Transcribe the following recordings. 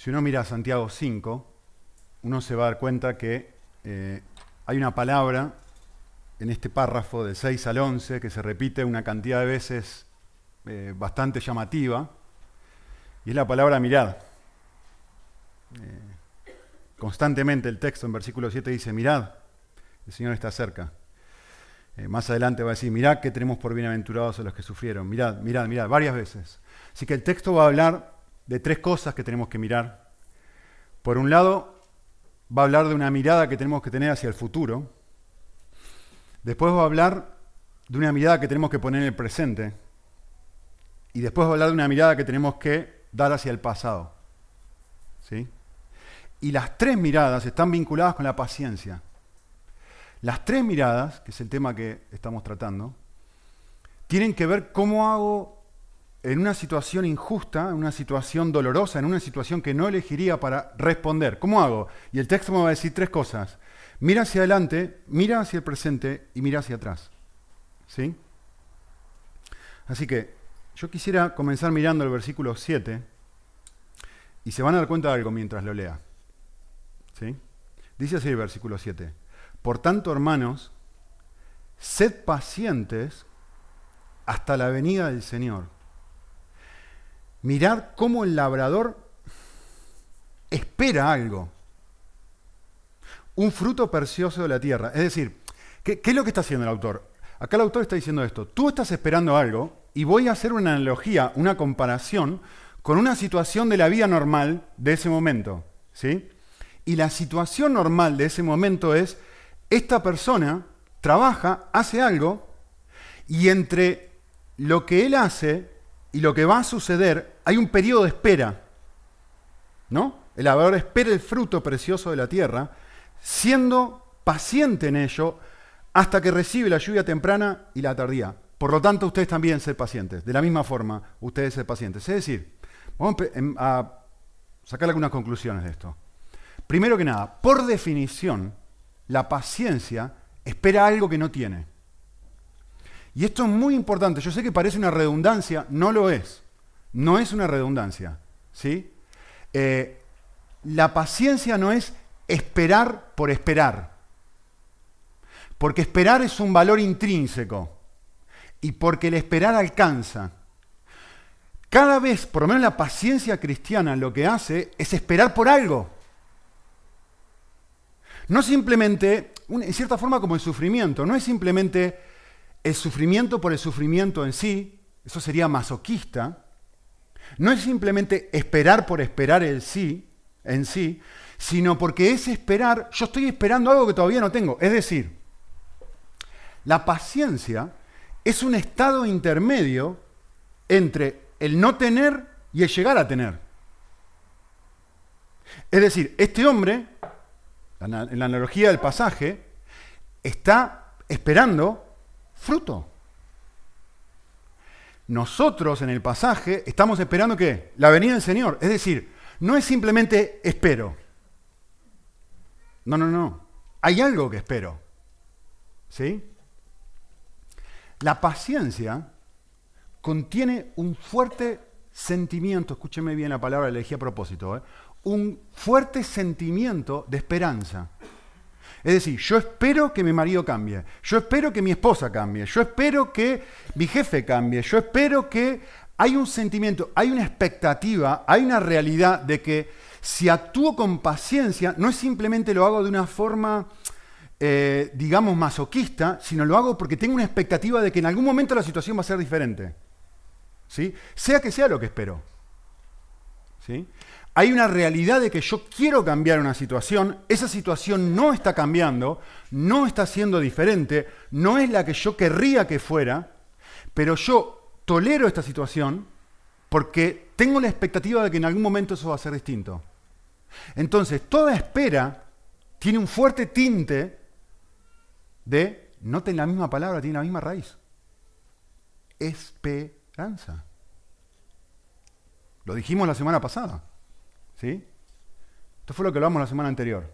si uno mira Santiago 5, uno se va a dar cuenta que eh, hay una palabra en este párrafo del 6 al 11 que se repite una cantidad de veces eh, bastante llamativa, y es la palabra mirad. Eh, constantemente el texto en versículo 7 dice, mirad, el Señor está cerca. más adelante va a decir, mirad que tenemos por bienaventurados a los que sufrieron. Mirad, mirad, mirad, varias veces. Así que el texto va a hablar de tres cosas que tenemos que mirar. Por un lado, va a hablar de una mirada que tenemos que tener hacia el futuro. Después va a hablar de una mirada que tenemos que poner en el presente. Y después va a hablar de una mirada que tenemos que dar hacia el pasado. ¿Sí? Y las tres miradas están vinculadas con la paciencia. Las tres miradas, que es el tema que estamos tratando, tienen que ver cómo hago en una situación injusta, en una situación dolorosa, en una situación que no elegiría para responder. ¿Cómo hago? Y el texto me va a decir tres cosas. Mira hacia adelante, mira hacia el presente y mira hacia atrás. ¿Sí? Así que yo quisiera comenzar mirando el versículo 7 y se van a dar cuenta de algo mientras lo lea. ¿Sí? Dice así el versículo 7. Por tanto, hermanos, sed pacientes hasta la venida del Señor. Mirad cómo el labrador espera algo. Un fruto precioso de la tierra. Es decir, ¿qué, es lo que está haciendo el autor? Acá el autor está diciendo esto. Tú estás esperando algo y voy a hacer una analogía, una comparación con una situación de la vida normal de ese momento. ¿sí? Y la situación normal de ese momento es, esta persona trabaja, hace algo, y entre lo que él hace y lo que va a suceder, hay un periodo de espera. ¿No? El labrador espera el fruto precioso de la tierra, siendo paciente en ello hasta que recibe la lluvia temprana y la tardía. Por lo tanto, ustedes también ser pacientes. De la misma forma, ustedes ser pacientes. Es decir, vamos a sacar algunas conclusiones de esto. Primero que nada, por definición, la paciencia espera algo que no tiene. Y esto es muy importante. Yo sé que parece una redundancia, no lo es. No es una redundancia. ¿sí? Eh, la paciencia no es esperar por esperar. Porque esperar es un valor intrínseco. Y porque el esperar alcanza. Cada vez, por lo menos la paciencia cristiana lo que hace es esperar por algo. No simplemente, en cierta forma como el sufrimiento, no es simplemente el sufrimiento por el sufrimiento en sí, eso sería masoquista, no es simplemente esperar por esperar el sí, en sí, sino porque es esperar, yo estoy esperando algo que todavía no tengo. Es decir, la paciencia es un estado intermedio entre el no tener y el llegar a tener. Es decir, este hombre, en la analogía del pasaje, está esperando fruto. Nosotros en el pasaje estamos esperando que la venida del Señor. Es decir, no es simplemente espero. No, no, no. Hay algo que espero. ¿Sí? La paciencia contiene un fuerte sentimiento, escúcheme bien la palabra, le elegí a propósito, ¿eh? un fuerte sentimiento de esperanza. Es decir, yo espero que mi marido cambie, yo espero que mi esposa cambie, yo espero que mi jefe cambie, yo espero que hay un sentimiento, hay una expectativa, hay una realidad de que si actúo con paciencia, no es simplemente lo hago de una forma, eh, digamos, masoquista, sino lo hago porque tengo una expectativa de que en algún momento la situación va a ser diferente. ¿Sí? Sea que sea lo que espero. ¿Sí? Hay una realidad de que yo quiero cambiar una situación, esa situación no está cambiando, no está siendo diferente, no es la que yo querría que fuera, pero yo tolero esta situación porque tengo la expectativa de que en algún momento eso va a ser distinto. Entonces, toda espera tiene un fuerte tinte de, no tiene la misma palabra, tiene la misma raíz. Esperanza. Lo dijimos la semana pasada. ¿Sí? Esto fue lo que hablamos la semana anterior.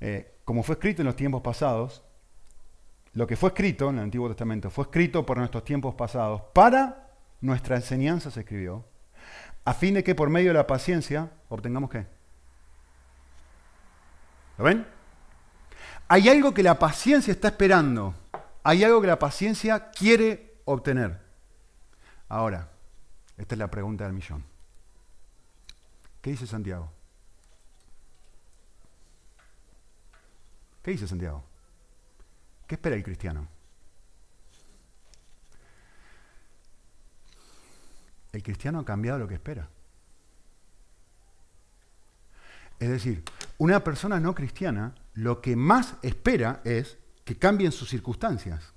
Eh, como fue escrito en los tiempos pasados, lo que fue escrito en el Antiguo Testamento fue escrito por nuestros tiempos pasados, para nuestra enseñanza se escribió, a fin de que por medio de la paciencia obtengamos qué. ¿Lo ven? Hay algo que la paciencia está esperando. Hay algo que la paciencia quiere obtener. Ahora, esta es la pregunta del millón. ¿Qué dice Santiago? ¿Qué dice Santiago? ¿Qué espera el cristiano? El cristiano ha cambiado lo que espera. Es decir, una persona no cristiana lo que más espera es que cambien sus circunstancias.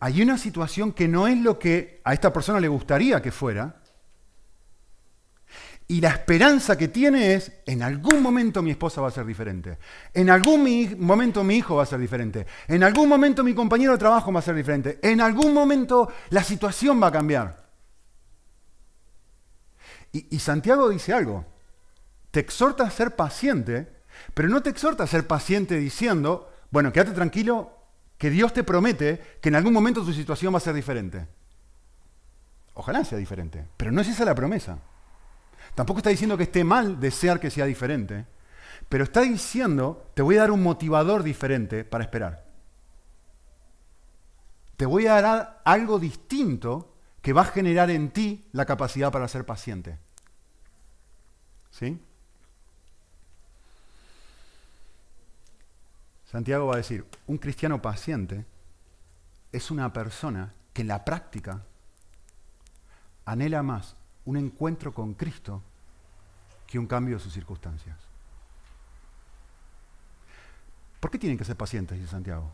Hay una situación que no es lo que a esta persona le gustaría que fuera, y la esperanza que tiene es, en algún momento mi esposa va a ser diferente, en algún momento mi hijo va a ser diferente, en algún momento mi compañero de trabajo va a ser diferente, en algún momento la situación va a cambiar. Y, y Santiago dice algo, te exhorta a ser paciente, pero no te exhorta a ser paciente diciendo, bueno, quédate tranquilo, que Dios te promete que en algún momento tu situación va a ser diferente. Ojalá sea diferente, pero no es esa la promesa. Tampoco está diciendo que esté mal desear que sea diferente, pero está diciendo, te voy a dar un motivador diferente para esperar. Te voy a dar algo distinto que va a generar en ti la capacidad para ser paciente. ¿Sí? Santiago va a decir, un cristiano paciente es una persona que en la práctica anhela más un encuentro con Cristo que un cambio de sus circunstancias. ¿Por qué tienen que ser pacientes, dice Santiago?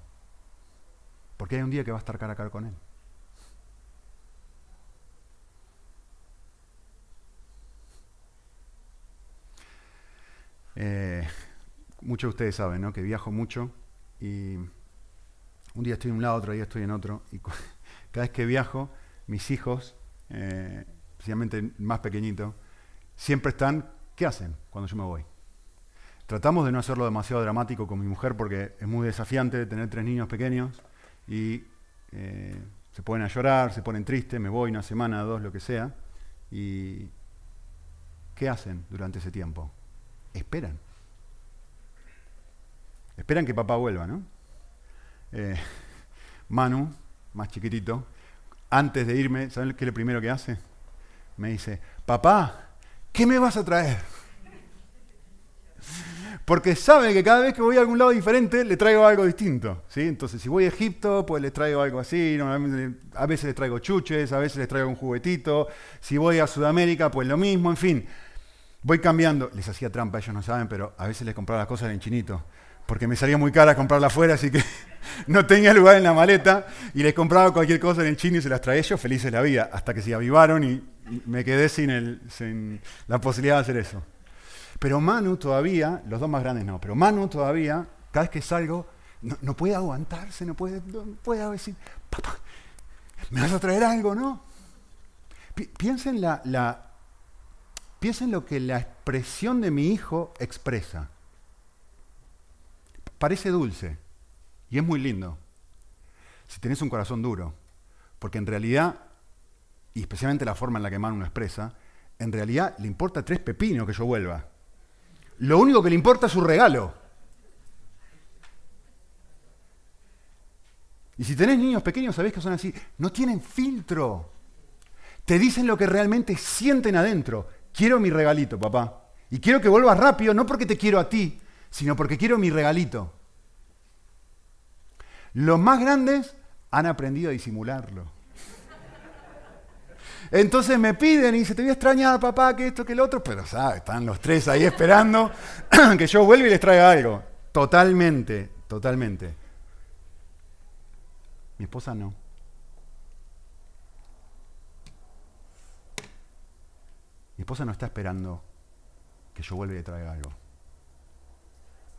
Porque hay un día que va a estar cara a cara con Él. Eh, muchos de ustedes saben ¿no? que viajo mucho y un día estoy en un lado, otro día estoy en otro. Y cada vez que viajo, mis hijos, eh, especialmente más pequeñito, siempre están, ¿qué hacen cuando yo me voy? Tratamos de no hacerlo demasiado dramático con mi mujer porque es muy desafiante tener tres niños pequeños y eh, se ponen a llorar, se ponen tristes, me voy una semana, dos, lo que sea. ¿Y qué hacen durante ese tiempo? Esperan. Esperan que papá vuelva, ¿no? Eh, Manu, más chiquitito, antes de irme, ¿saben qué es lo primero que hace? Me dice, papá, ¿qué me vas a traer? Porque sabe que cada vez que voy a algún lado diferente le traigo algo distinto. ¿sí? Entonces, si voy a Egipto, pues les traigo algo así. A veces les traigo chuches, a veces les traigo un juguetito. Si voy a Sudamérica, pues lo mismo. En fin, voy cambiando. Les hacía trampa, ellos no saben, pero a veces les compraba las cosas en chinito porque me salía muy cara comprarla afuera, así que no tenía lugar en la maleta y les compraba cualquier cosa en el chino y se las traía yo felices la vida, hasta que se avivaron y me quedé sin, la posibilidad de hacer eso. Pero Manu todavía, los dos más grandes no, pero Manu todavía, cada vez que salgo, no, puede aguantarse, no puede, puede decir, papá, ¿me vas a traer algo, no? La, piensen lo que la expresión de mi hijo expresa. Parece dulce y es muy lindo si tenés un corazón duro, porque en realidad, y especialmente la forma en la que Manu lo expresa, en realidad le importa tres pepinos que yo vuelva. Lo único que le importa es su regalo. Y si tenés niños pequeños, sabés que son así. No tienen filtro. Te dicen lo que realmente sienten adentro. Quiero mi regalito, papá. Y quiero que vuelvas rápido, no porque te quiero a ti, sino porque quiero mi regalito. Los más grandes han aprendido a disimularlo. Entonces me piden y dicen, te voy a extrañar, papá, que esto, que el otro, pero ¿sabes? están los tres ahí esperando que yo vuelva y les traiga algo. Totalmente, totalmente. Mi esposa no. Mi esposa no está esperando que yo vuelva y le traiga algo.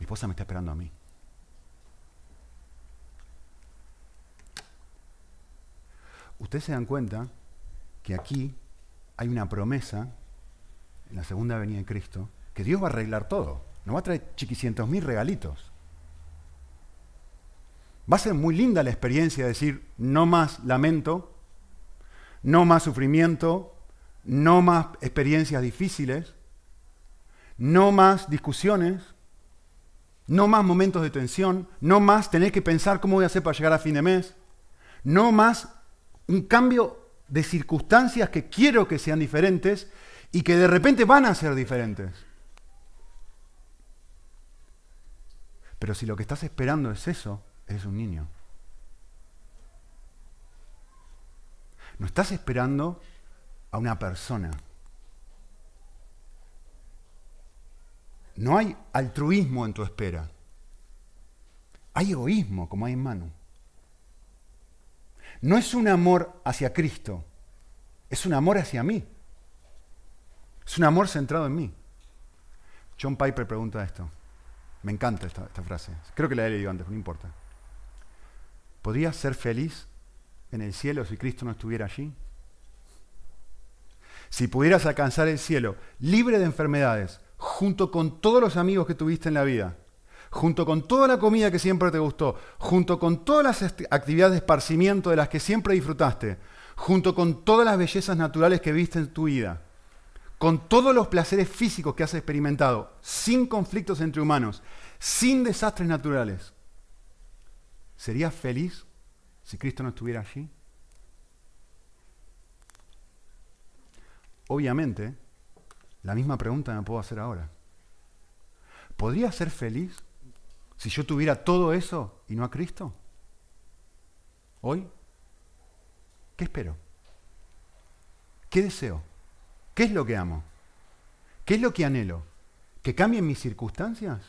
Mi esposa me está esperando a mí. Ustedes se dan cuenta que aquí hay una promesa en la segunda venida de Cristo que Dios va a arreglar todo. No va a traer chiquicientos mil regalitos. Va a ser muy linda la experiencia de decir no más lamento, no más sufrimiento, no más experiencias difíciles, no más discusiones, no más momentos de tensión, no más tener que pensar cómo voy a hacer para llegar a fin de mes, no más un cambio de circunstancias que quiero que sean diferentes y que de repente van a ser diferentes. Pero si lo que estás esperando es eso, eres un niño. No estás esperando a una persona. No hay altruismo en tu espera. Hay egoísmo, como hay en Manu. No es un amor hacia Cristo, es un amor hacia mí. Es un amor centrado en mí. John Piper pregunta esto. Me encanta esta, frase. Creo que la he leído antes, no importa. ¿Podrías ser feliz en el cielo si Cristo no estuviera allí? Si pudieras alcanzar el cielo libre de enfermedades, junto con todos los amigos que tuviste en la vida, junto con toda la comida que siempre te gustó, junto con todas las actividades de esparcimiento de las que siempre disfrutaste, junto con todas las bellezas naturales que viste en tu vida, con todos los placeres físicos que has experimentado, sin conflictos entre humanos, sin desastres naturales, ¿serías feliz si Cristo no estuviera allí? Obviamente, la misma pregunta me puedo hacer ahora. ¿Podría ser feliz si yo tuviera todo eso y no a Cristo? ¿Hoy? ¿Qué espero? ¿Qué deseo? ¿Qué es lo que amo? ¿Qué es lo que anhelo? ¿Que cambien mis circunstancias?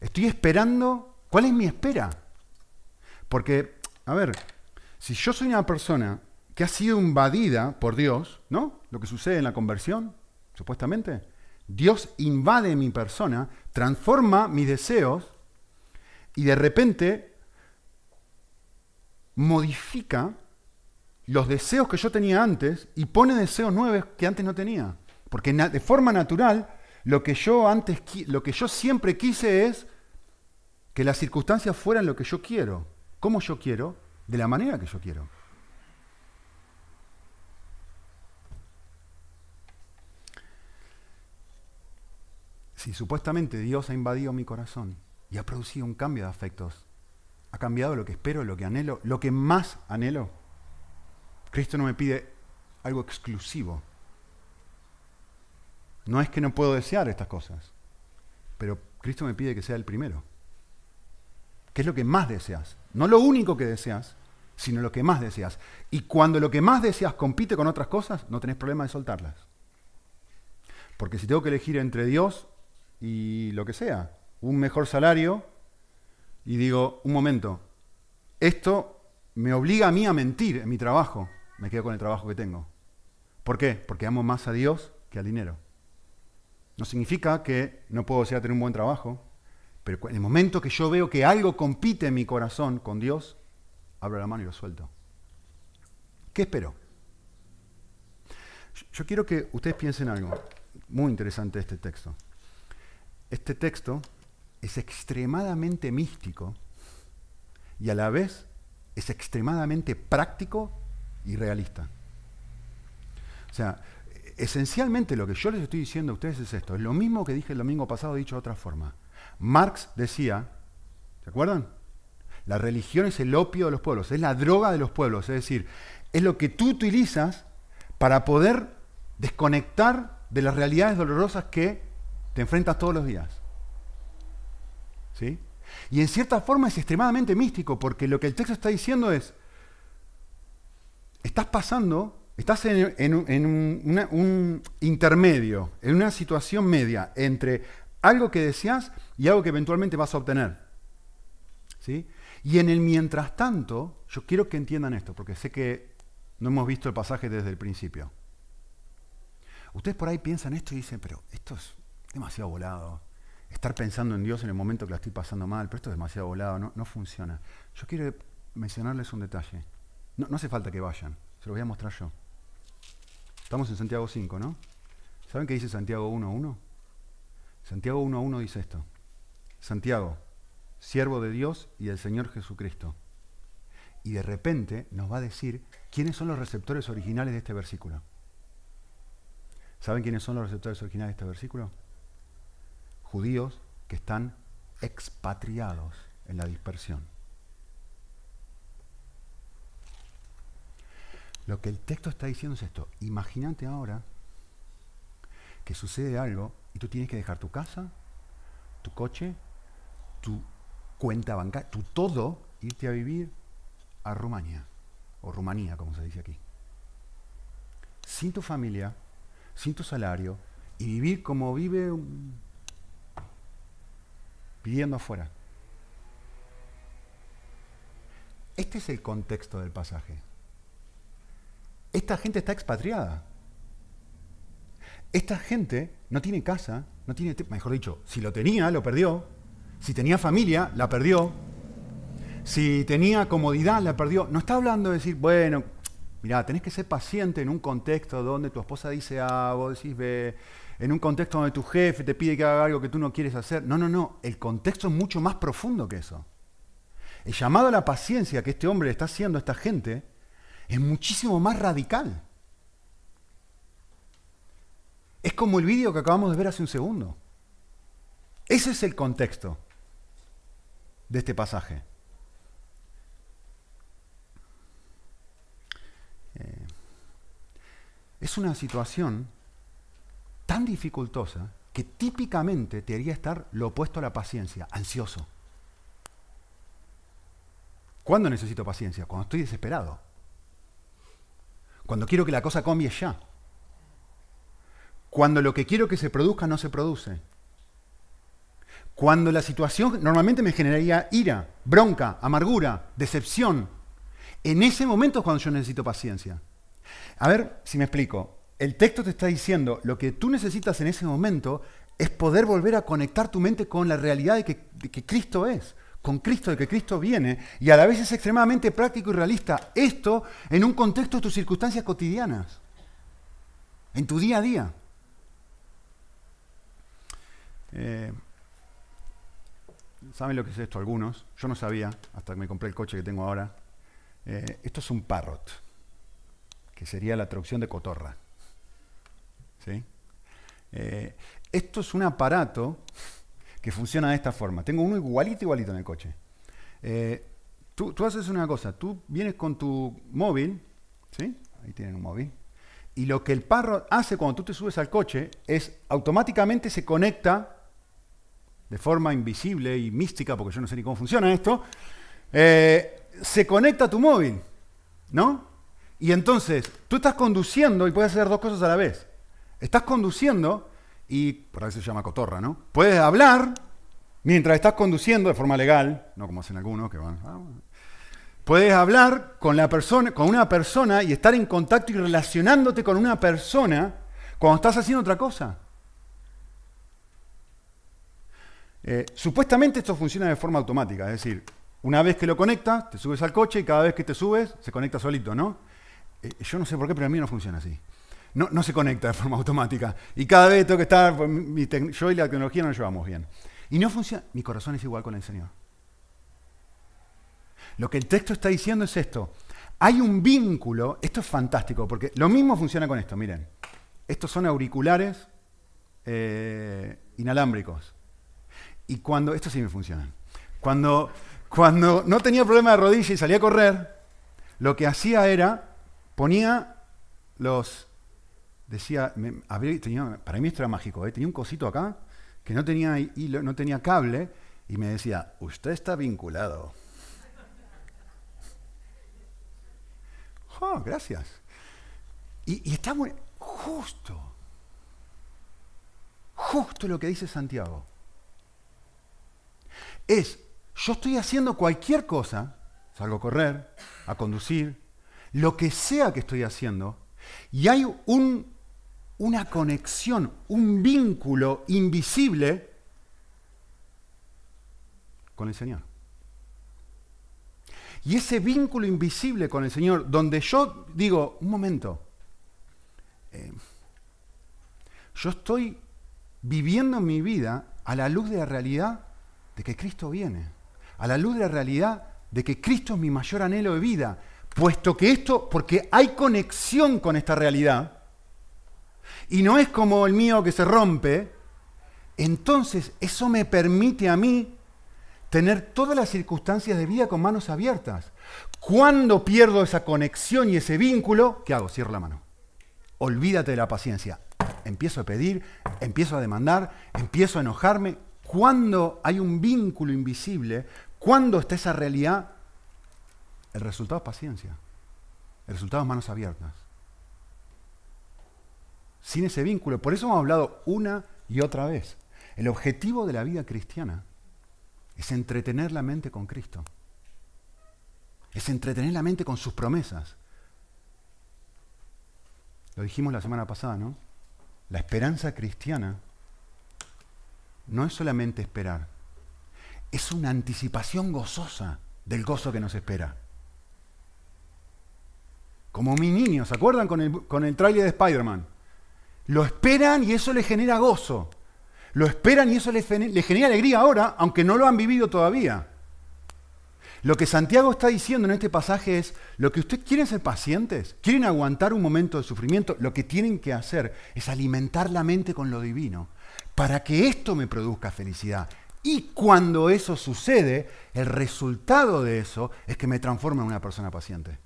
Estoy esperando. ¿Cuál es mi espera? Porque, a ver, si yo soy una persona que ha sido invadida por Dios, ¿no? Lo que sucede en la conversión, supuestamente. Dios invade mi persona, transforma mis deseos y de repente modifica los deseos que yo tenía antes y pone deseos nuevos que antes no tenía. Porque de forma natural, lo que yo antes, lo que yo siempre quise es que las circunstancias fueran lo que yo quiero. ¿Cómo yo quiero? De la manera que yo quiero. Si supuestamente Dios ha invadido mi corazón y ha producido un cambio de afectos, ha cambiado lo que espero, lo que anhelo, lo que más anhelo, Cristo no me pide algo exclusivo. No es que no puedo desear estas cosas, pero Cristo me pide que sea el primero. ¿Qué es lo que más deseas? No lo único que deseas, sino lo que más deseas. Y cuando lo que más deseas compite con otras cosas, no tenés problema de soltarlas. Porque si tengo que elegir entre Dios y lo que sea, un mejor salario, y digo, un momento, esto me obliga a mí a mentir en mi trabajo, me quedo con el trabajo que tengo. ¿Por qué? Porque amo más a Dios que al dinero. No significa que no puedo desear tener un buen trabajo, pero en el momento que yo veo que algo compite en mi corazón con Dios, abro la mano y lo suelto. ¿Qué espero? Yo quiero que ustedes piensen algo muy interesante este texto. Este texto es extremadamente místico y a la vez es extremadamente práctico y realista. O sea, esencialmente lo que yo les estoy diciendo a ustedes es esto. Es lo mismo que dije el domingo pasado, dicho de otra forma. Marx decía, ¿se acuerdan? La religión es el opio de los pueblos, es la droga de los pueblos, es decir, es lo que tú utilizas para poder desconectar de las realidades dolorosas que te enfrentas todos los días. ¿Sí? Y en cierta forma es extremadamente místico, porque lo que el texto está diciendo es, estás pasando, estás en, un, intermedio, en una situación media entre algo que deseas y algo que eventualmente vas a obtener. ¿Sí? Y en el mientras tanto, yo quiero que entiendan esto, porque sé que no hemos visto el pasaje desde el principio. Ustedes por ahí piensan esto y dicen, pero esto es demasiado volado. Estar pensando en Dios en el momento que la estoy pasando mal, pero esto es demasiado volado, no, no funciona. Yo quiero mencionarles un detalle. No, hace falta que vayan, se lo voy a mostrar yo. Estamos en Santiago 5, ¿no? ¿Saben qué dice Santiago 1.1? Santiago 1.1 dice esto. Santiago, siervo de Dios y del Señor Jesucristo, y de repente nos va a decir quiénes son los receptores originales de este versículo. ¿Saben quiénes son los receptores originales de este versículo? Judíos que están expatriados en la dispersión. Lo que el texto está diciendo es esto. Imagínate ahora que sucede algo y tú tienes que dejar tu casa, tu coche, tu cuenta bancaria, tu todo, irte a vivir a Rumania, o Rumanía, como se dice aquí. Sin tu familia, sin tu salario, y vivir como vive pidiendo afuera. Este es el contexto del pasaje. Esta gente está expatriada. Esta gente no tiene casa, no tiene, mejor dicho, si lo tenía, lo perdió. Si tenía familia, la perdió. Si tenía comodidad, la perdió. No está hablando de decir, bueno, mira, tenés que ser paciente en un contexto donde tu esposa dice A, vos decís B, en un contexto donde tu jefe te pide que haga algo que tú no quieres hacer. No, no, no. El contexto es mucho más profundo que eso. El llamado a la paciencia que este hombre está haciendo a esta gente es muchísimo más radical. Es como el vídeo que acabamos de ver hace un segundo. Ese es el contexto de este pasaje. Eh, es una situación tan dificultosa que típicamente te haría estar lo opuesto a la paciencia, ansioso. ¿Cuándo necesito paciencia? Cuando estoy desesperado. Cuando quiero que la cosa cambie ya. Cuando lo que quiero que se produzca no se produce. Cuando la situación normalmente me generaría ira, bronca, amargura, decepción. En ese momento es cuando yo necesito paciencia. A ver si me explico. El texto te está diciendo lo que tú necesitas en ese momento es poder volver a conectar tu mente con la realidad de que, Cristo es con Cristo, de que Cristo viene, y a la vez es extremadamente práctico y realista. Esto en un contexto de tus circunstancias cotidianas, en tu día a día. Eh, ¿Saben lo que es esto algunos? Yo no sabía, hasta que me compré el coche que tengo ahora. Eh, esto es un parrot, que sería la traducción de cotorra. ¿Sí? Eh, esto es un aparato que funciona de esta forma. Tengo uno igualito, igualito en el coche. Eh, tú, haces una cosa, tú vienes con tu móvil, ¿sí? Ahí tienen un móvil. Y lo que el parro hace cuando tú te subes al coche es automáticamente se conecta de forma invisible y mística, porque yo no sé ni cómo funciona esto, eh, se conecta a tu móvil, ¿no? Y entonces tú estás conduciendo y puedes hacer dos cosas a la vez. Estás conduciendo y por eso se llama cotorra, ¿no? Puedes hablar mientras estás conduciendo de forma legal, no como hacen algunos que van. Ah, puedes hablar con, la persona, con una persona y estar en contacto y relacionándote con una persona cuando estás haciendo otra cosa. Eh, supuestamente esto funciona de forma automática, es decir, una vez que lo conectas, te subes al coche y cada vez que te subes se conecta solito, ¿no? Eh, yo no sé por qué, pero a mí no funciona así no, se conecta de forma automática. Y cada vez tengo que estar, pues, yo y la tecnología no nos llevamos bien. Y no funciona, mi corazón es igual con el Señor. Lo que el texto está diciendo es esto. Hay un vínculo, esto es fantástico, porque lo mismo funciona con esto, miren. Estos son auriculares eh, inalámbricos. Y cuando, esto sí me funcionan. Cuando, cuando no tenía problema de rodilla y salía a correr, lo que hacía era, ponía los decía, para mí esto era ¿eh? tenía un cosito acá que no tenía hilo, no tenía cable y me decía, usted está vinculado. Oh, gracias. Y, y está muy justo, justo lo que dice Santiago. Es, yo estoy haciendo cualquier cosa, salgo a correr, a conducir, lo que sea que estoy haciendo, y hay un una conexión, un vínculo invisible con el Señor. Y ese vínculo invisible con el Señor, donde yo digo, un momento, eh, yo estoy viviendo mi vida a la luz de la realidad de que Cristo viene, a la luz de la realidad de que Cristo es mi mayor anhelo de vida, puesto que esto, porque hay conexión con esta realidad, y no es como el mío que se rompe, entonces eso me permite a mí tener todas las circunstancias de vida con manos abiertas. Cuando pierdo esa conexión y ese vínculo, ¿qué hago? Cierro la mano. Olvídate de la paciencia. Empiezo a pedir, empiezo a demandar, empiezo a enojarme. Cuando hay un vínculo invisible, cuando está esa realidad, el resultado es paciencia. El resultado es manos abiertas. Sin ese vínculo, por eso hemos hablado una y otra vez. El objetivo de la vida cristiana es entretener la mente con Cristo. Es entretener la mente con sus promesas. Lo dijimos la semana pasada, ¿no? La esperanza cristiana no es solamente esperar, es una anticipación gozosa del gozo que nos espera. Como mi niño, ¿se acuerdan con el, con el tráiler de Spider-Man? Lo esperan y eso le genera gozo. Lo esperan y eso les, genera alegría ahora, aunque no lo han vivido todavía. Lo que Santiago está diciendo en este pasaje es, lo que ustedes quieren ser pacientes, quieren aguantar un momento de sufrimiento, lo que tienen que hacer es alimentar la mente con lo divino, para que esto me produzca felicidad. Y cuando eso sucede, el resultado de eso es que me transforma en una persona paciente.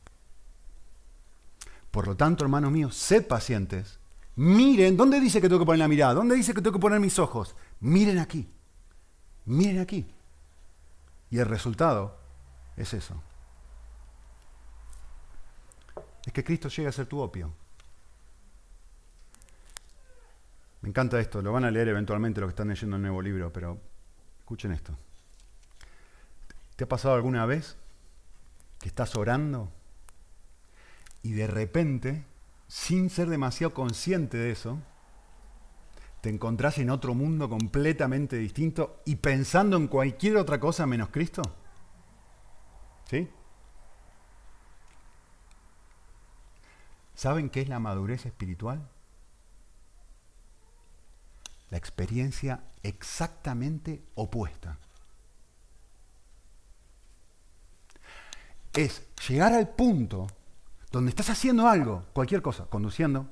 Por lo tanto, hermanos míos, sed pacientes Miren, ¿dónde dice que tengo que poner la mirada? ¿Dónde dice que tengo que poner mis ojos? Miren aquí. Miren aquí. Y el resultado es eso. Es que Cristo llega a ser tu opio. Me encanta esto, lo van a leer eventualmente los que están leyendo el nuevo libro, pero escuchen esto. ¿Te ha pasado alguna vez que estás orando y de repente sin ser demasiado consciente de eso, te encontrás en otro mundo completamente distinto y pensando en cualquier otra cosa menos Cristo? ¿Sí? ¿Saben qué es la madurez espiritual? La experiencia exactamente opuesta. Es llegar al punto donde estás haciendo algo, cualquier cosa, conduciendo,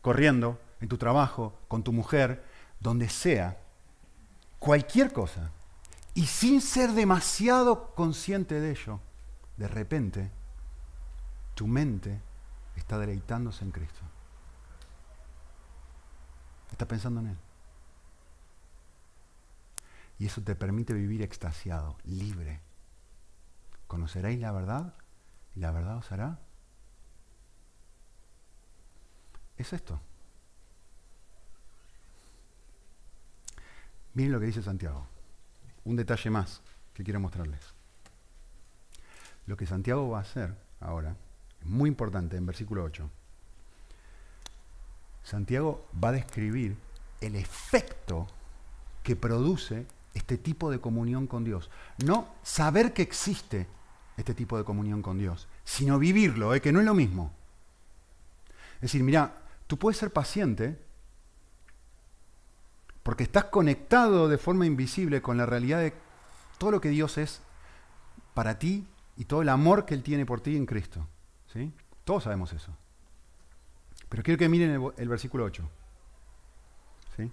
corriendo, en tu trabajo, con tu mujer, donde sea, cualquier cosa, y sin ser demasiado consciente de ello, de repente, tu mente está deleitándose en Cristo. Está pensando en Él. Y eso te permite vivir extasiado, libre. Conoceréis la verdad y la verdad os hará es esto. Miren lo que dice Santiago. Un detalle más que quiero mostrarles. Lo que Santiago va a hacer ahora es muy importante en versículo 8. Santiago va a describir el efecto que produce este tipo de comunión con Dios. No saber que existe este tipo de comunión con Dios, sino vivirlo, ¿eh? que no es lo mismo. Es decir, mira, Tú puedes ser paciente porque estás conectado de forma invisible con la realidad de todo lo que Dios es para ti y todo el amor que Él tiene por ti en Cristo. ¿sí? Todos sabemos eso. Pero quiero que miren el, versículo 8. ¿sí?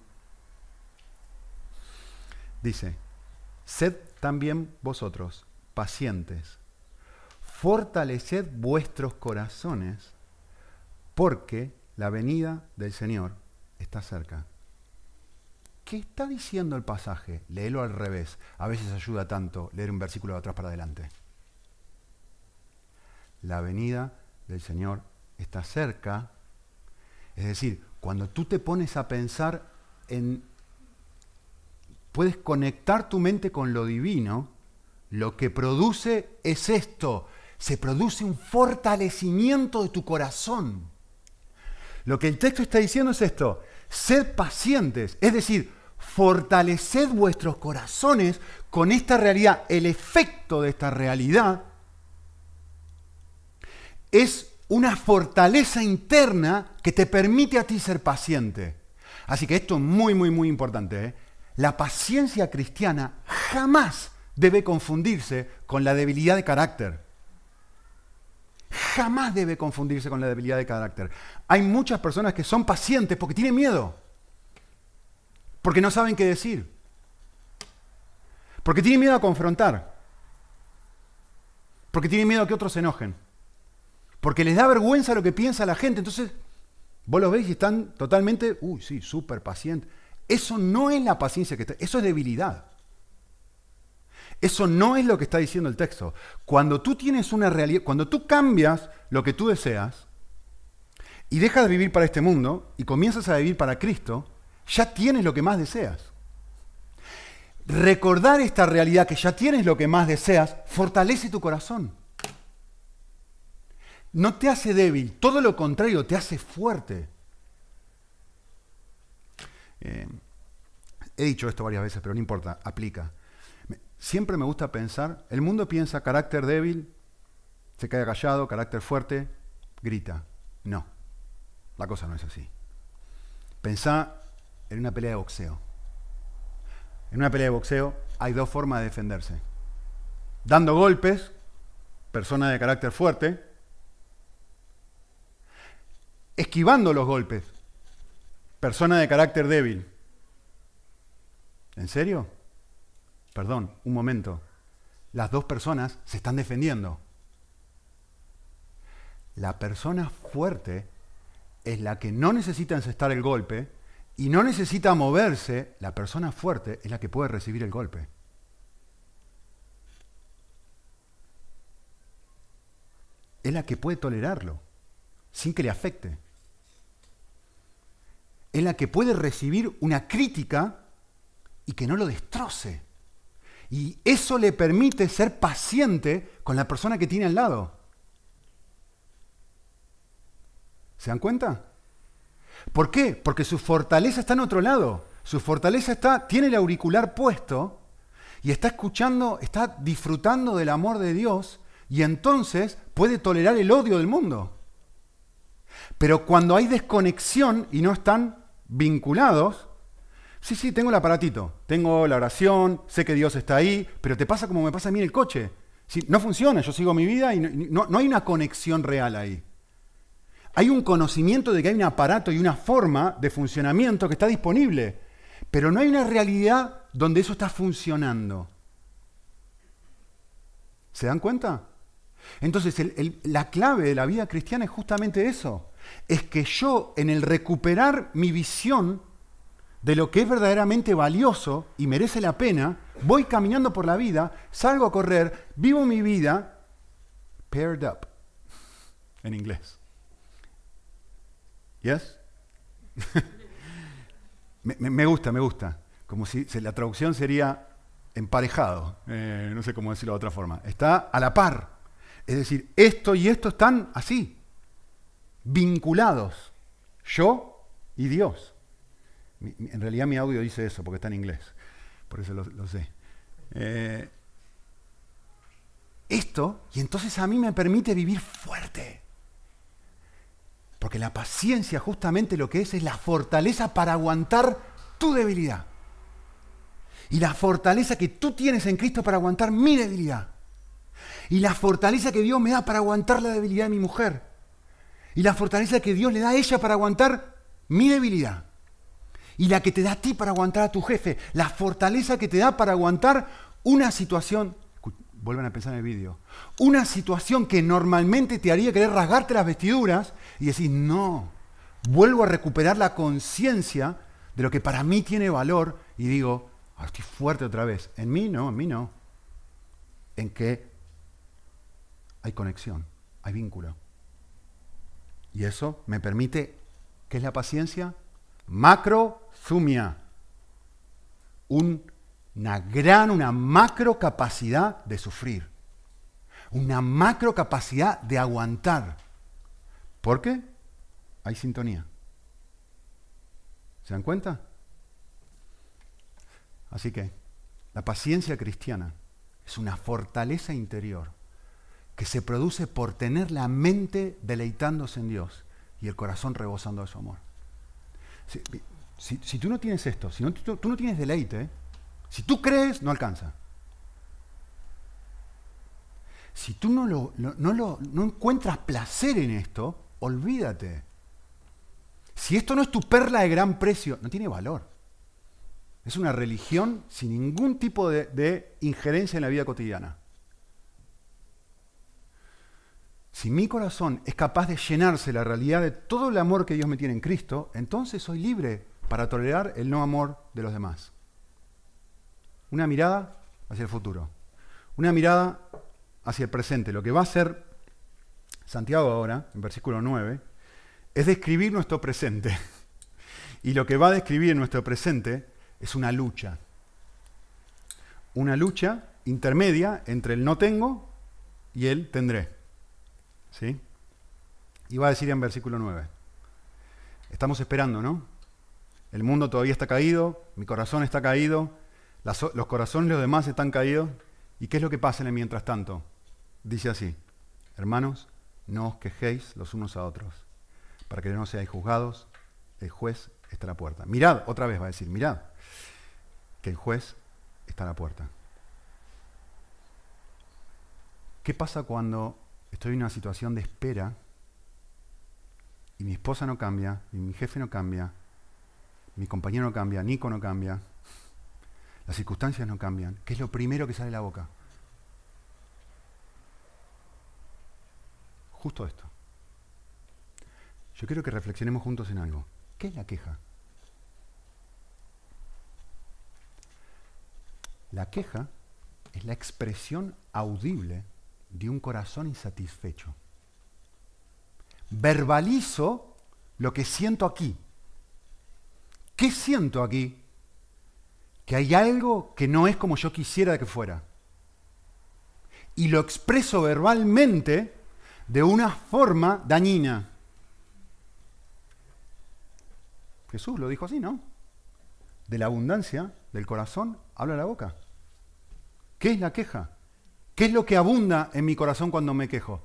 Dice, sed también vosotros pacientes, fortaleced vuestros corazones, porque la venida del Señor está cerca. ¿Qué está diciendo el pasaje? Léelo al revés. A veces ayuda tanto leer un versículo de atrás para adelante. La venida del Señor está cerca. Es decir, cuando tú te pones a pensar en... Puedes conectar tu mente con lo divino, lo que produce es esto. Se produce un fortalecimiento de tu corazón. Lo que el texto está diciendo es esto, sed pacientes, es decir, fortaleced vuestros corazones con esta realidad. El efecto de esta realidad es una fortaleza interna que te permite a ti ser paciente. Así que esto es muy, muy, muy importante. ¿eh? La paciencia cristiana jamás debe confundirse con la debilidad de carácter. Jamás debe confundirse con la debilidad de carácter. Hay muchas personas que son pacientes porque tienen miedo, porque no saben qué decir, porque tienen miedo a confrontar, porque tienen miedo a que otros se enojen, porque les da vergüenza lo que piensa la gente. Entonces, vos los veis y están totalmente, uy, sí, súper pacientes. Eso no es la paciencia que está, eso es debilidad. Eso no es lo que está diciendo el texto. Cuando tú tienes una realidad, cuando tú cambias lo que tú deseas y dejas de vivir para este mundo y comienzas a vivir para Cristo, ya tienes lo que más deseas. Recordar esta realidad que ya tienes lo que más deseas fortalece tu corazón. No te hace débil, todo lo contrario, te hace fuerte. Eh, he dicho esto varias veces, pero no importa, aplica. Siempre me gusta pensar, el mundo piensa carácter débil, se queda callado, carácter fuerte, grita. No, la cosa no es así. Pensá en una pelea de boxeo. En una pelea de boxeo hay dos formas de defenderse. Dando golpes, persona de carácter fuerte, esquivando los golpes, persona de carácter débil. ¿En serio? Perdón, un momento. Las dos personas se están defendiendo. La persona fuerte es la que no necesita encestar el golpe y no necesita moverse. La persona fuerte es la que puede recibir el golpe. Es la que puede tolerarlo sin que le afecte. Es la que puede recibir una crítica y que no lo destroce. Y eso le permite ser paciente con la persona que tiene al lado. ¿Se dan cuenta? ¿Por qué? Porque su fortaleza está en otro lado. Su fortaleza está, tiene el auricular puesto y está escuchando, está disfrutando del amor de Dios y entonces puede tolerar el odio del mundo. Pero cuando hay desconexión y no están vinculados, Sí, sí, tengo el aparatito, tengo la oración, sé que Dios está ahí, pero te pasa como me pasa a mí en el coche. no funciona, yo sigo mi vida y no, no hay una conexión real ahí. Hay un conocimiento de que hay un aparato y una forma de funcionamiento que está disponible, pero no hay una realidad donde eso está funcionando. ¿Se dan cuenta? Entonces, la clave de la vida cristiana es justamente eso. Es que yo, en el recuperar mi visión de lo que es verdaderamente valioso y merece la pena, voy caminando por la vida, salgo a correr, vivo mi vida paired up, en inglés. ¿Yes? me, gusta, me gusta. Como si, la traducción sería emparejado, eh, no sé cómo decirlo de otra forma. Está a la par. Es decir, esto y esto están así, vinculados. Yo y Dios en realidad mi audio dice eso porque está en inglés, por eso lo, sé. Eh, esto, y entonces a mí me permite vivir fuerte. Porque la paciencia justamente lo que es es la fortaleza para aguantar tu debilidad. Y la fortaleza que tú tienes en Cristo para aguantar mi debilidad. Y la fortaleza que Dios me da para aguantar la debilidad de mi mujer. Y la fortaleza que Dios le da a ella para aguantar mi debilidad y la que te da a ti para aguantar a tu jefe, la fortaleza que te da para aguantar una situación, vuelvan a pensar en el vídeo, una situación que normalmente te haría querer rasgarte las vestiduras y decir, no, vuelvo a recuperar la conciencia de lo que para mí tiene valor y digo, ah, estoy fuerte otra vez. En mí no, en mí no. En que hay conexión, hay vínculo. Y eso me permite, ¿qué es la paciencia? Macro Zumia, una gran, una macro capacidad de sufrir, una macro capacidad de aguantar. ¿Por qué? Hay sintonía. ¿Se dan cuenta? Así que la paciencia cristiana es una fortaleza interior que se produce por tener la mente deleitándose en Dios y el corazón rebosando de su amor. Si, tú no tienes esto, si tú, no tienes deleite, si tú crees, no alcanza. Si tú no, encuentras placer en esto, olvídate. Si esto no es tu perla de gran precio, no tiene valor. Es una religión sin ningún tipo de injerencia en la vida cotidiana. Si mi corazón es capaz de llenarse la realidad de todo el amor que Dios me tiene en Cristo, entonces soy libre para tolerar el no amor de los demás. Una mirada hacia el futuro. Una mirada hacia el presente. Lo que va a hacer Santiago ahora, en versículo 9, es describir nuestro presente. Y lo que va a describir nuestro presente es una lucha. Una lucha intermedia entre el no tengo y el tendré. ¿Sí? Y va a decir en versículo 9. Estamos esperando, ¿no? El mundo todavía está caído, mi corazón está caído, los corazones de los demás están caídos. ¿Y qué es lo que pasa en el mientras tanto? Dice así, hermanos, no os quejéis los unos a otros, para que no seáis juzgados, el juez está a la puerta. Mirad, otra vez va a decir, mirad, que el juez está a la puerta. ¿Qué pasa cuando estoy en una situación de espera y mi esposa no cambia, y mi jefe no cambia, mi compañero no cambia, Nico no cambia, las circunstancias no cambian? ¿Qué es lo primero que sale de la boca? Justo esto. Yo quiero que reflexionemos juntos en algo. ¿Qué es la queja? La queja es la expresión audible de un corazón insatisfecho. Verbalizo lo que siento aquí. ¿Qué siento aquí? Que hay algo que no es como yo quisiera que fuera. Y lo expreso verbalmente de una forma dañina. Jesús lo dijo así, ¿no? De la abundancia del corazón habla la boca. ¿Qué es la queja? ¿Qué es lo que abunda en mi corazón cuando me quejo?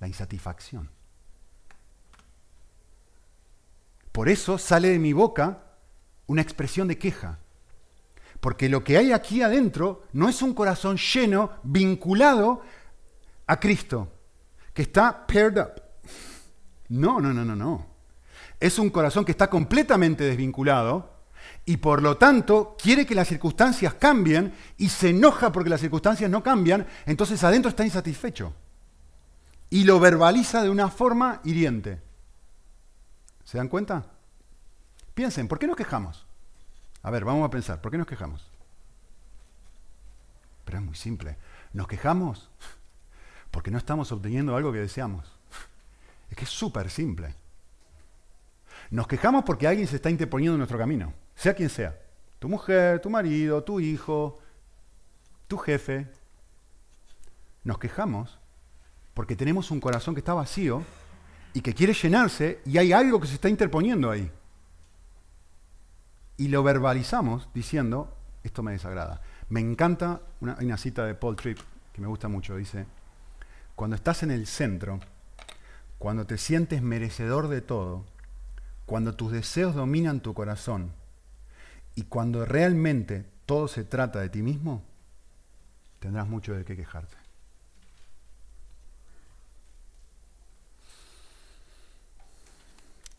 La insatisfacción. Por eso sale de mi boca una expresión de queja. Porque lo que hay aquí adentro no es un corazón lleno, vinculado a Cristo, que está paired up. No, no, no, no, no. Es un corazón que está completamente desvinculado y por lo tanto quiere que las circunstancias cambien y se enoja porque las circunstancias no cambian, entonces adentro está insatisfecho. Y lo verbaliza de una forma hiriente. ¿Se dan cuenta? Piensen, ¿por qué nos quejamos? A ver, vamos a pensar, ¿por qué nos quejamos? Pero es muy simple. Nos quejamos porque no estamos obteniendo algo que deseamos. Es que es súper simple. Nos quejamos porque alguien se está interponiendo en nuestro camino sea quien sea, tu mujer, tu marido, tu hijo, tu jefe, nos quejamos porque tenemos un corazón que está vacío y que quiere llenarse y hay algo que se está interponiendo ahí. Y lo verbalizamos diciendo, esto me desagrada. Me encanta una, cita de Paul Tripp que me gusta mucho, dice, cuando estás en el centro, cuando te sientes merecedor de todo, cuando tus deseos dominan tu corazón, y cuando realmente todo se trata de ti mismo, tendrás mucho de qué quejarte.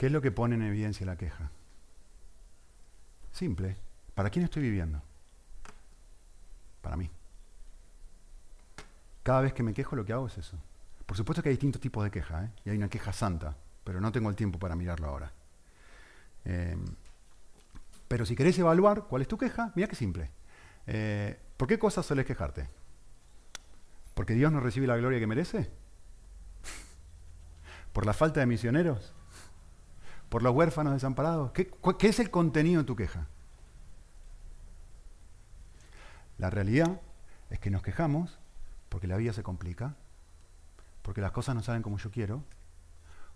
¿Qué es lo que pone en evidencia la queja? Simple. ¿Para quién estoy viviendo? Para mí. Cada vez que me quejo lo que hago es eso. Por supuesto que hay distintos tipos de queja, ¿eh? y hay una queja santa, pero no tengo el tiempo para mirarlo ahora. Eh, pero si querés evaluar cuál es tu queja, mira qué simple. Eh, ¿Por qué cosas sueles quejarte? ¿Porque Dios no recibe la gloria que merece? ¿Por la falta de misioneros? ¿Por los huérfanos desamparados? ¿Qué, ¿Qué, es el contenido de tu queja? La realidad es que nos quejamos porque la vida se complica, porque las cosas no salen como yo quiero,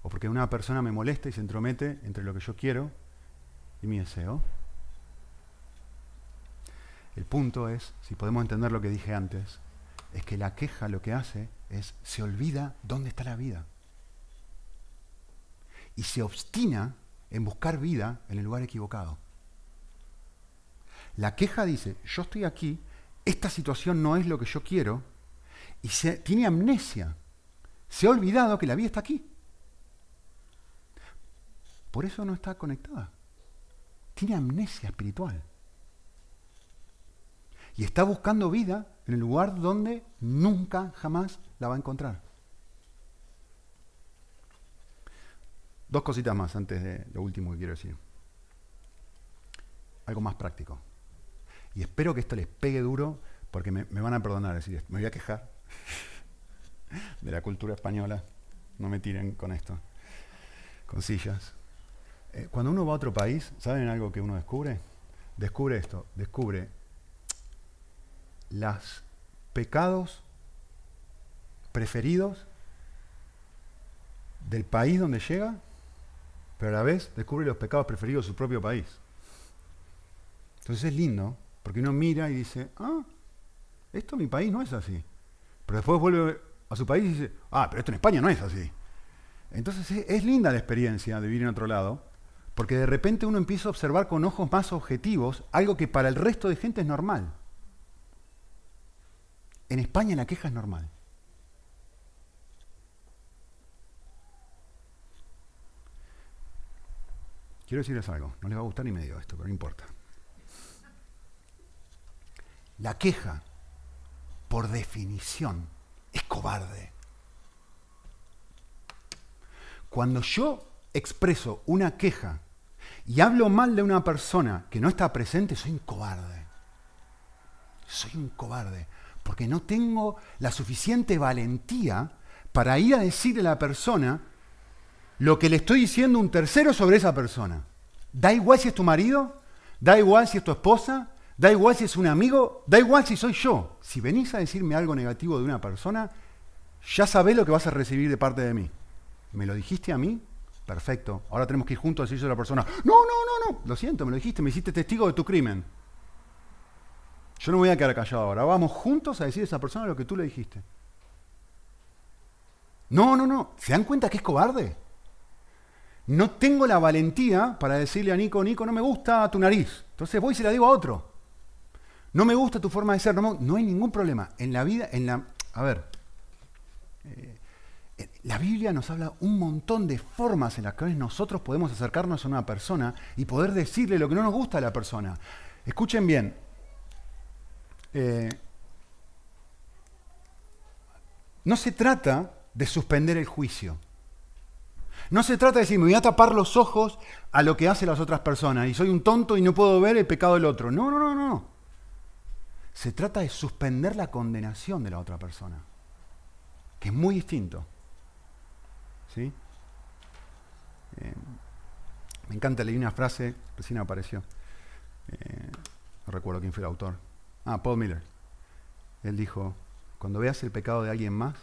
o porque una persona me molesta y se entromete entre lo que yo quiero y mi deseo. El punto es, si podemos entender lo que dije antes, es que la queja lo que hace es se olvida dónde está la vida. Y se obstina en buscar vida en el lugar equivocado. La queja dice, yo estoy aquí, esta situación no es lo que yo quiero, y tiene amnesia. Se ha olvidado que la vida está aquí. Por eso no está conectada. Tiene amnesia espiritual. Y está buscando vida en el lugar donde nunca, jamás la va a encontrar. Dos cositas más antes de lo último que quiero decir. Algo más práctico. Y espero que esto les pegue duro porque me, van a perdonar decir Me voy a quejar de la cultura española. No me tiren con esto. Con sillas. Eh, cuando uno va a otro país, ¿saben algo que uno descubre? Descubre esto. Descubre los pecados preferidos del país donde llega, pero a la vez descubre los pecados preferidos de su propio país. Entonces es lindo, porque uno mira y dice, ah, esto en mi país no es así. Pero después vuelve a su país y dice, ah, pero esto en España no es así. Entonces es, es linda la experiencia de vivir en otro lado, porque de repente uno empieza a observar con ojos más objetivos algo que para el resto de gente es normal. En España la queja es normal. Quiero decirles algo, no les va a gustar ni medio esto, pero no importa. La queja, por definición, es cobarde. Cuando yo expreso una queja y hablo mal de una persona que no está presente, soy un cobarde. Soy un cobarde porque no tengo la suficiente valentía para ir a decirle a la persona lo que le estoy diciendo a un tercero sobre esa persona. Da igual si es tu marido, da igual si es tu esposa, da igual si es un amigo, da igual si soy yo. Si venís a decirme algo negativo de una persona, ya sabés lo que vas a recibir de parte de mí. ¿Me lo dijiste a mí? Perfecto. Ahora tenemos que ir juntos a decirle a la persona, no, no, no, no, lo siento, me lo dijiste, me hiciste testigo de tu crimen. Yo no voy a quedar callado ahora. Vamos juntos a decir a esa persona lo que tú le dijiste. No, no, no. ¿Se dan cuenta que es cobarde? No tengo la valentía para decirle a Nico, Nico, no me gusta tu nariz. Entonces voy y se la digo a otro. No me gusta tu forma de ser. No, hay ningún problema. En la vida, en la... A ver. Eh, la Biblia nos habla un montón de formas en las que nosotros podemos acercarnos a una persona y poder decirle lo que no nos gusta a la persona. Escuchen bien, eh, no se trata de suspender el juicio. No se trata de decir, me voy a tapar los ojos a lo que hacen las otras personas y soy un tonto y no puedo ver el pecado del otro. No, no, no, no. Se trata de suspender la condenación de la otra persona, que es muy distinto. ¿Sí? Eh, me encanta, leí una frase, recién apareció. Eh, no recuerdo quién fue el autor. Ah, Paul Miller. Él dijo, cuando veas el pecado de alguien más,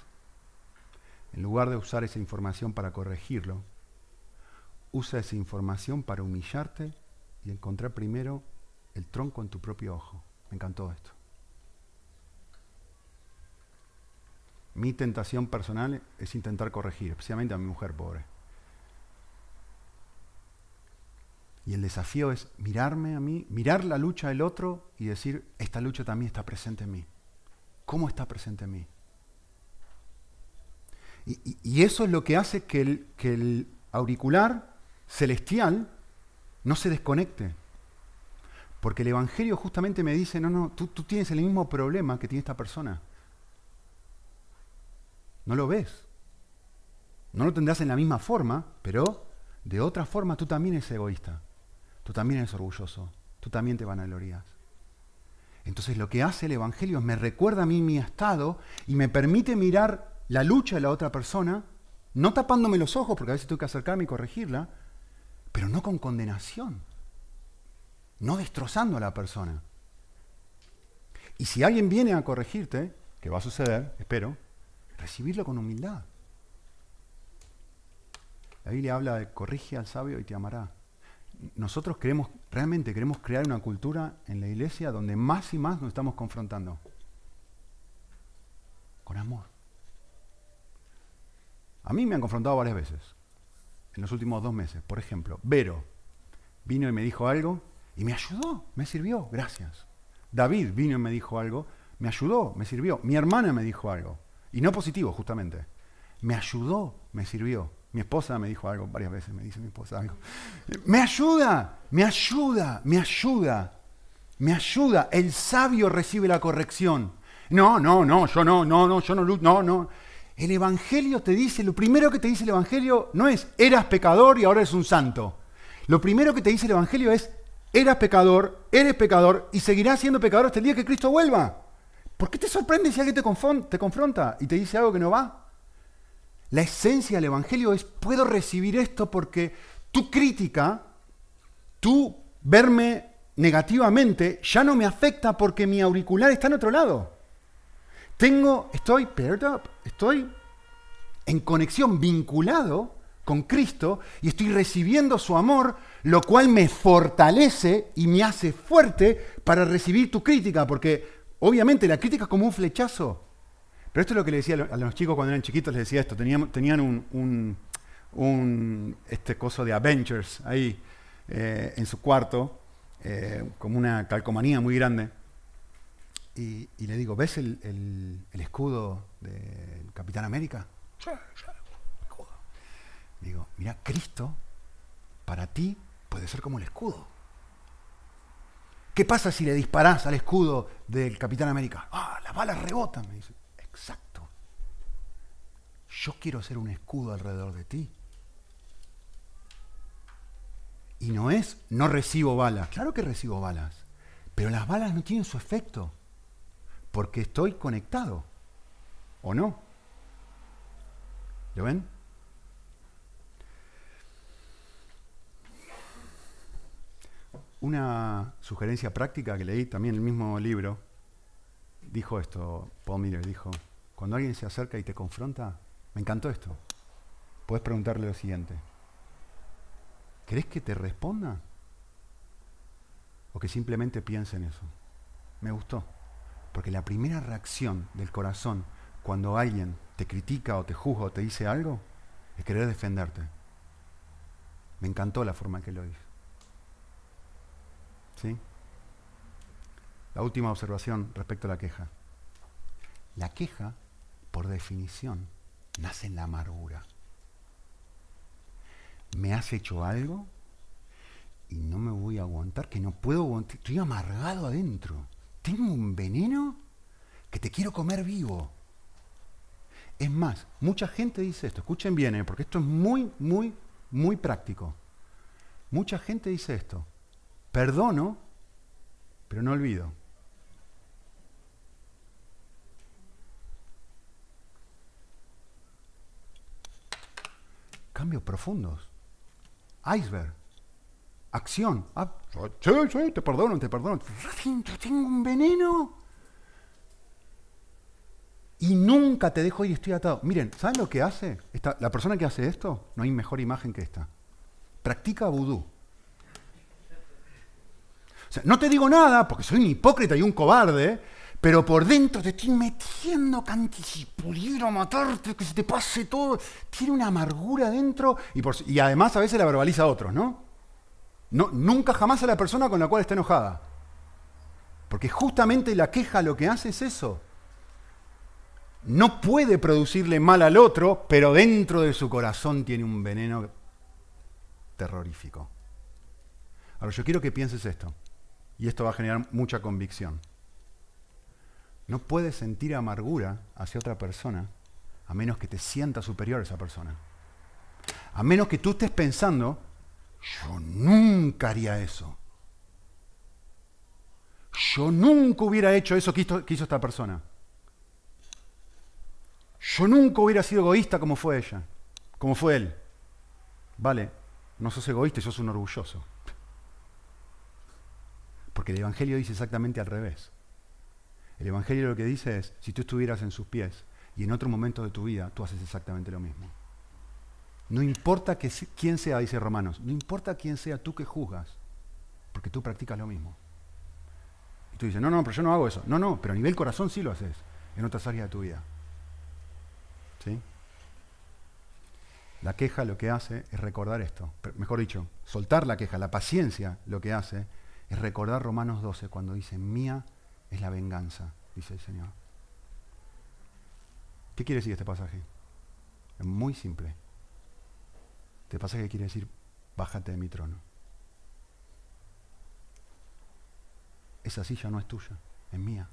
en lugar de usar esa información para corregirlo, usa esa información para humillarte y encontrar primero el tronco en tu propio ojo. Me encantó esto. Mi tentación personal es intentar corregir, especialmente a mi mujer pobre. Y el desafío es mirarme a mí, mirar la lucha del otro y decir, esta lucha también está presente en mí. ¿Cómo está presente en mí? Y, eso es lo que hace que el, auricular celestial no se desconecte. Porque el Evangelio justamente me dice, no, no, tú, tienes el mismo problema que tiene esta persona. No lo ves. No lo tendrás en la misma forma, pero de otra forma tú también eres egoísta. Tú también eres orgulloso, tú también te van a gloriar. Entonces lo que hace el Evangelio es me recuerda a mí mi estado y me permite mirar la lucha de la otra persona, no tapándome los ojos, porque a veces tengo que acercarme y corregirla, pero no con condenación, no destrozando a la persona. Y si alguien viene a corregirte, que va a suceder, espero, recibirlo con humildad. La Biblia habla de corrige al sabio y te amará nosotros queremos, realmente queremos crear una cultura en la iglesia donde más y más nos estamos confrontando. Con amor. A mí me han confrontado varias veces, en los últimos dos meses. Por ejemplo, Vero vino y me dijo algo y me ayudó, me sirvió, gracias. David vino y me dijo algo, me ayudó, me sirvió. Mi hermana me dijo algo. Y no positivo, justamente. Me ayudó, me sirvió. Mi esposa me dijo algo varias veces, me dice mi esposa algo. Me ayuda, me ayuda, me ayuda, me ayuda. El sabio recibe la corrección. No, no, no, yo no, no, no, yo no, no, no. El Evangelio te dice, lo primero que te dice el Evangelio no es, eras pecador y ahora eres un santo. Lo primero que te dice el Evangelio es, eras pecador, eres pecador y seguirás siendo pecador hasta el día que Cristo vuelva. ¿Por qué te sorprende si alguien te confronta y te dice algo que no va? La esencia del Evangelio es, puedo recibir esto porque tu crítica, tu verme negativamente, ya no me afecta porque mi auricular está en otro lado. Tengo, estoy paired up, estoy en conexión, vinculado con Cristo y estoy recibiendo su amor, lo cual me fortalece y me hace fuerte para recibir tu crítica, porque obviamente la crítica es como un flechazo. Pero esto es lo que le decía a los chicos cuando eran chiquitos, les decía esto, tenían, tenían un, este coso de Avengers ahí eh, en su cuarto, eh, como una calcomanía muy grande. Y, le digo, ¿ves el, escudo del Capitán América? Sí. Digo, mira, Cristo para ti puede ser como el escudo. ¿Qué pasa si le disparás al escudo del Capitán América? Ah, las balas rebotan, me dice. Exacto. Yo quiero ser un escudo alrededor de ti. Y no es, no recibo balas. Claro que recibo balas. Pero las balas no tienen su efecto porque estoy conectado. ¿O no? ¿Lo ven? Una sugerencia práctica que leí también en el mismo libro, dijo esto, Paul Miller dijo, cuando alguien se acerca y te confronta, me encantó esto, puedes preguntarle lo siguiente, ¿crees que te responda? ¿O que simplemente piense en eso? Me gustó. Porque la primera reacción del corazón cuando alguien te critica o te juzga o te dice algo es querer defenderte. Me encantó la forma en que lo hizo. ¿Sí? La última observación respecto a la queja. La queja, por definición, nace en la amargura. Me has hecho algo y no me voy a aguantar, que no puedo aguantar. Estoy amargado adentro tengo un veneno que te quiero comer vivo. Es más, mucha gente dice esto, escuchen bien, ¿eh? porque esto es muy, muy, muy práctico. Mucha gente dice esto, perdono, pero no olvido. Cambios profundos. Iceberg. Acción. Ah, sí, sí, te perdono, te perdono. tengo un veneno. Y nunca te dejo ir, estoy atado. Miren, ¿saben lo que hace? Esta, la persona que hace esto, no hay mejor imagen que esta. Practica vudú. O sea, no te digo nada porque soy un hipócrita y un cobarde, pero por dentro te estoy metiendo canti si pudiera matarte, que se te pase todo. Tiene una amargura dentro y, y además a veces la verbaliza a otros, ¿no? Nunca jamás a la persona con la cual está enojada. Porque justamente la queja lo que hace es eso. No puede producirle mal al otro, pero dentro de su corazón tiene un veneno terrorífico. Ahora yo quiero que pienses esto, y esto va a generar mucha convicción. No puedes sentir amargura hacia otra persona a menos que te sienta superior a esa persona. A menos que tú estés pensando yo nunca haría eso. Yo nunca hubiera hecho eso que hizo, esta persona. Yo nunca hubiera sido egoísta como fue ella, como fue él. Vale, no sos egoísta, sos un orgulloso. Porque el Evangelio dice exactamente al revés. El Evangelio lo que dice es, si tú estuvieras en sus pies y en otro momento de tu vida, tú haces exactamente lo mismo. No importa quién sea, dice Romanos, no importa quién sea tú que juzgas, porque tú practicas lo mismo. Y tú dices, no, no, pero yo no hago eso. No, no, pero a nivel corazón sí lo haces en otras áreas de tu vida. ¿Sí? La queja lo que hace es recordar esto. Mejor dicho, soltar la queja, la paciencia lo que hace es recordar Romanos 12 cuando dice, mía es la venganza, dice el Señor. ¿Qué quiere decir este pasaje? Es muy simple. Este pasaje quiere decir, bájate de mi trono. Esa silla no es tuya, es mía.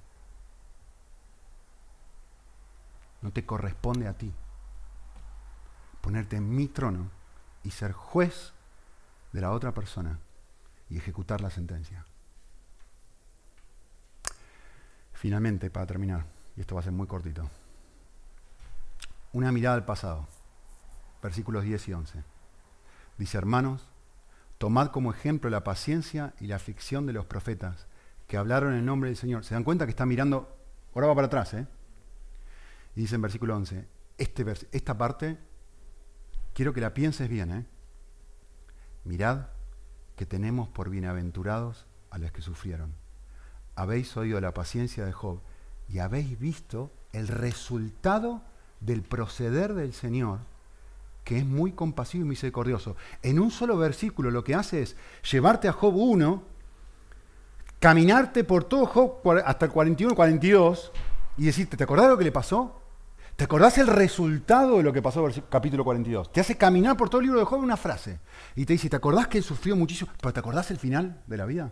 No te corresponde a ti ponerte en mi trono y ser juez de la otra persona y ejecutar la sentencia. Finalmente, para terminar, y esto va a ser muy cortito, una mirada al pasado, versículos 10 y 11. Dice, hermanos, tomad como ejemplo la paciencia y la aflicción de los profetas que hablaron en nombre del Señor. ¿Se dan cuenta que está mirando? Ahora va para atrás, ¿eh? Y dice en versículo 11, este esta parte quiero que la pienses bien, ¿eh? Mirad que tenemos por bienaventurados a los que sufrieron. Habéis oído la paciencia de Job y habéis visto el resultado del proceder del Señor, que es muy compasivo y misericordioso. En un solo versículo lo que hace es llevarte a Job 1, caminarte por todo Job hasta el 41, 42 y decirte, ¿te acordás de lo que le pasó? ¿Te acordás el resultado de lo que pasó en el capítulo 42? Te hace caminar por todo el libro de Job una frase. Y te dice, ¿te acordás que él sufrió muchísimo? ¿Pero te acordás el final de la vida?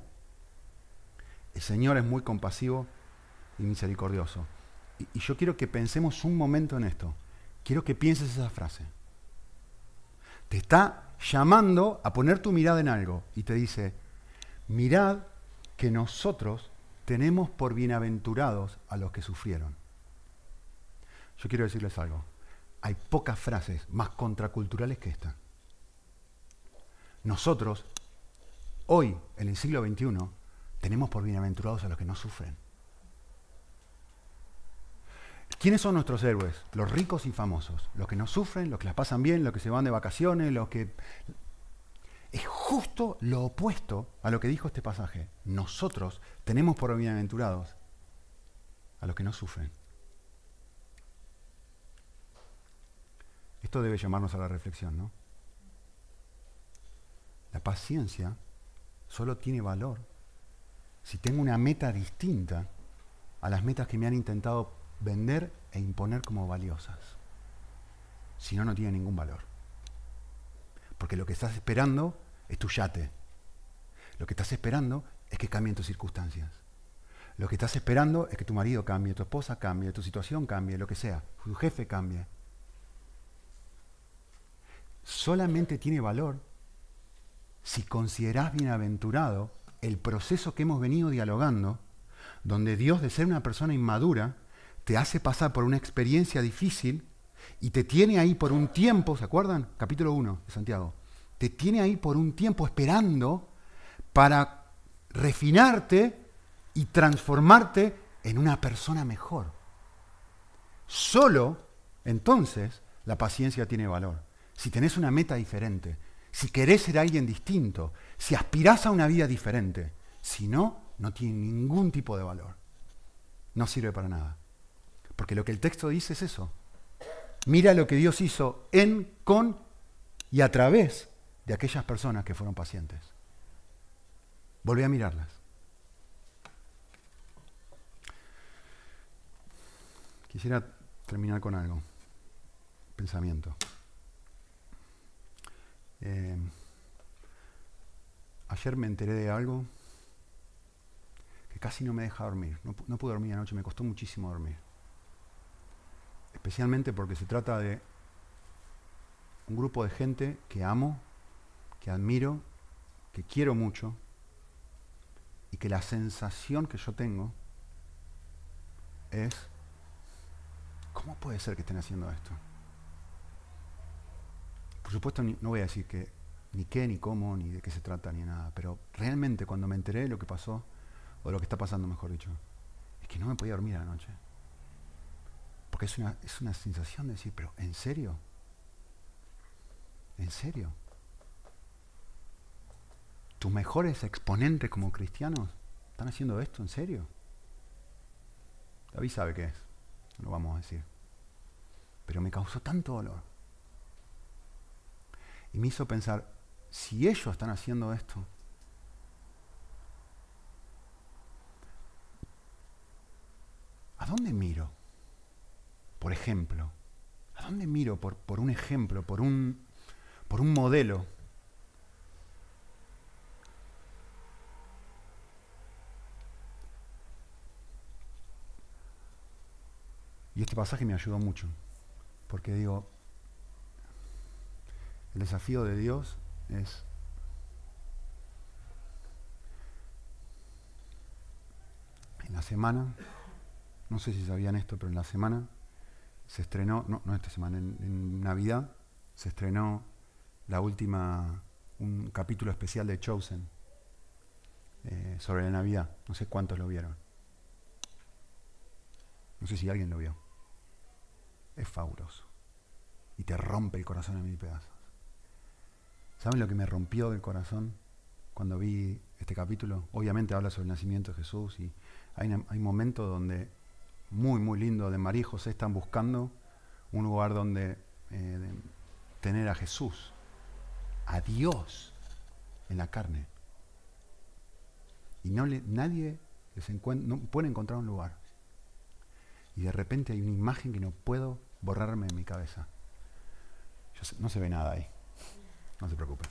El Señor es muy compasivo y misericordioso. Y, y yo quiero que pensemos un momento en esto. Quiero que pienses esa frase. Te está llamando a poner tu mirada en algo y te dice, mirad que nosotros tenemos por bienaventurados a los que sufrieron. Yo quiero decirles algo. Hay pocas frases más contraculturales que esta. Nosotros, hoy, en el siglo XXI, tenemos por bienaventurados a los que no sufren. ¿Quiénes son nuestros héroes? Los ricos y famosos. Los que no sufren, los que las pasan bien, los que se van de vacaciones, los que... Es justo lo opuesto a lo que dijo este pasaje. Nosotros tenemos por bienaventurados a los que no sufren. Esto debe llamarnos a la reflexión, ¿no? La paciencia solo tiene valor si tengo una meta distinta a las metas que me han intentado vender e imponer como valiosas. Si no, no tiene ningún valor. Porque lo que estás esperando es tu yate. Lo que estás esperando es que cambien tus circunstancias. Lo que estás esperando es que tu marido cambie, tu esposa cambie, tu situación cambie, lo que sea, tu jefe cambie solamente tiene valor si considerás bienaventurado el proceso que hemos venido dialogando, donde Dios, de ser una persona inmadura, te hace pasar por una experiencia difícil y te tiene ahí por un tiempo, ¿se acuerdan? Capítulo 1 de Santiago. Te tiene ahí por un tiempo esperando para refinarte y transformarte en una persona mejor. Solo entonces la paciencia tiene valor si tenés una meta diferente, si querés ser alguien distinto, si aspirás a una vida diferente. Si no, no tiene ningún tipo de valor. No sirve para nada. Porque lo que el texto dice es eso. Mira lo que Dios hizo en, con y a través de aquellas personas que fueron pacientes. Volví a mirarlas. Quisiera terminar con algo. Pensamiento. Eh, ayer me enteré de algo que casi no me deja dormir. No, no pude dormir anoche, me costó muchísimo dormir. Especialmente porque se trata de un grupo de gente que amo, que admiro, que quiero mucho y que la sensación que yo tengo es, ¿cómo puede ser que estén haciendo esto? Por supuesto, no voy a decir que ni qué, ni cómo, ni de qué se trata, ni nada, pero realmente cuando me enteré de lo que pasó, o lo que está pasando, mejor dicho, es que no me podía dormir a la noche. Porque es una, es una sensación de decir, pero ¿en serio? ¿En serio? ¿Tus mejores exponentes como cristianos están haciendo esto en serio? David sabe qué es, no lo vamos a decir. Pero me causó tanto dolor. Y me hizo pensar, si ellos están haciendo esto, ¿a dónde miro? Por ejemplo? ¿A dónde miro por, un ejemplo, por un, por un modelo? Y este pasaje me ayudó mucho, porque digo, el desafío de Dios es en la semana, no sé si sabían esto, pero en la semana se estrenó, no, no esta semana, en, Navidad se estrenó la última, un capítulo especial de Chosen eh, sobre la Navidad. No sé cuántos lo vieron. No sé si alguien lo vio. Es fabuloso. Y te rompe el corazón en mil pedazos. ¿Saben lo que me rompió del corazón cuando vi este capítulo? Obviamente habla sobre el nacimiento de Jesús y hay, hay momentos donde muy, muy lindo de María y José están buscando un lugar donde eh, tener a Jesús, a Dios en la carne. Y no nadie les no puede encontrar un lugar. Y de repente hay una imagen que no puedo borrarme de mi cabeza. no se ve nada ahí. No se preocupen.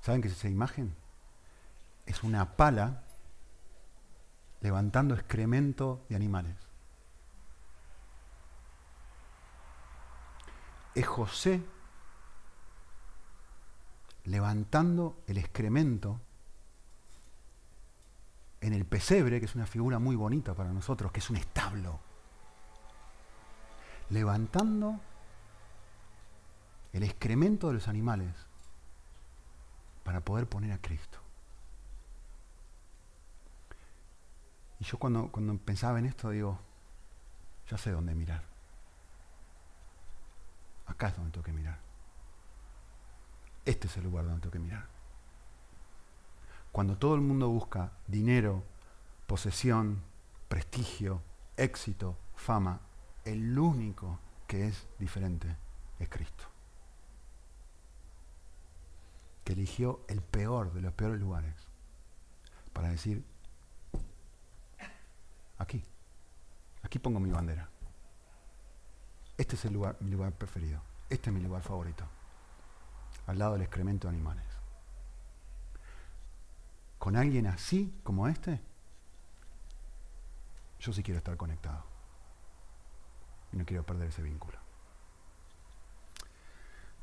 ¿Saben qué es esa imagen? Es una pala levantando excremento de animales. Es José levantando el excremento en el pesebre, que es una figura muy bonita para nosotros, que es un establo. Levantando el excremento de los animales para poder poner a Cristo. Y yo cuando, cuando pensaba en esto digo, ya sé dónde mirar. Acá es donde tengo que mirar. Este es el lugar donde tengo que mirar. Cuando todo el mundo busca dinero, posesión, prestigio, éxito, fama, el único que es diferente es Cristo. Que eligió el peor de los peores lugares para decir, Aquí. Aquí pongo mi bandera. Este es el lugar, mi lugar preferido. Este es mi lugar favorito. Al lado del excremento de animales. Con alguien así como este, yo sí quiero estar conectado. Y no quiero perder ese vínculo.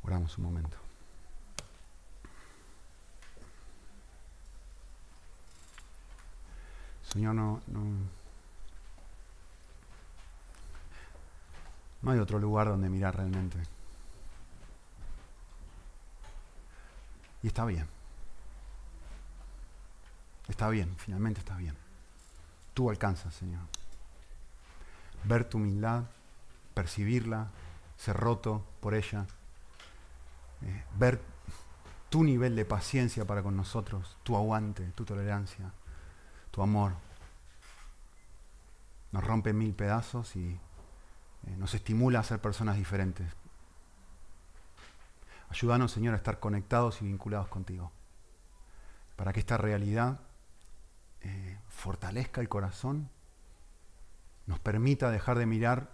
Oramos un momento. Señor, no, no No hay otro lugar donde mirar realmente. Y está bien. Está bien, finalmente está bien. Tú alcanzas, Señor. Ver tu humildad, percibirla, ser roto por ella, eh, ver tu nivel de paciencia para con nosotros, tu aguante, tu tolerancia, tu amor. Nos rompe mil pedazos y nos estimula a ser personas diferentes. Ayúdanos, Señor, a estar conectados y vinculados contigo, para que esta realidad eh, fortalezca el corazón, nos permita dejar de mirar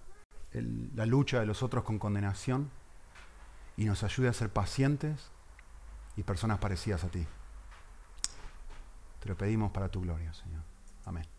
la lucha de los otros con condenación y nos ayude a ser pacientes y personas parecidas a ti. Te lo pedimos para tu gloria, Señor. Amén.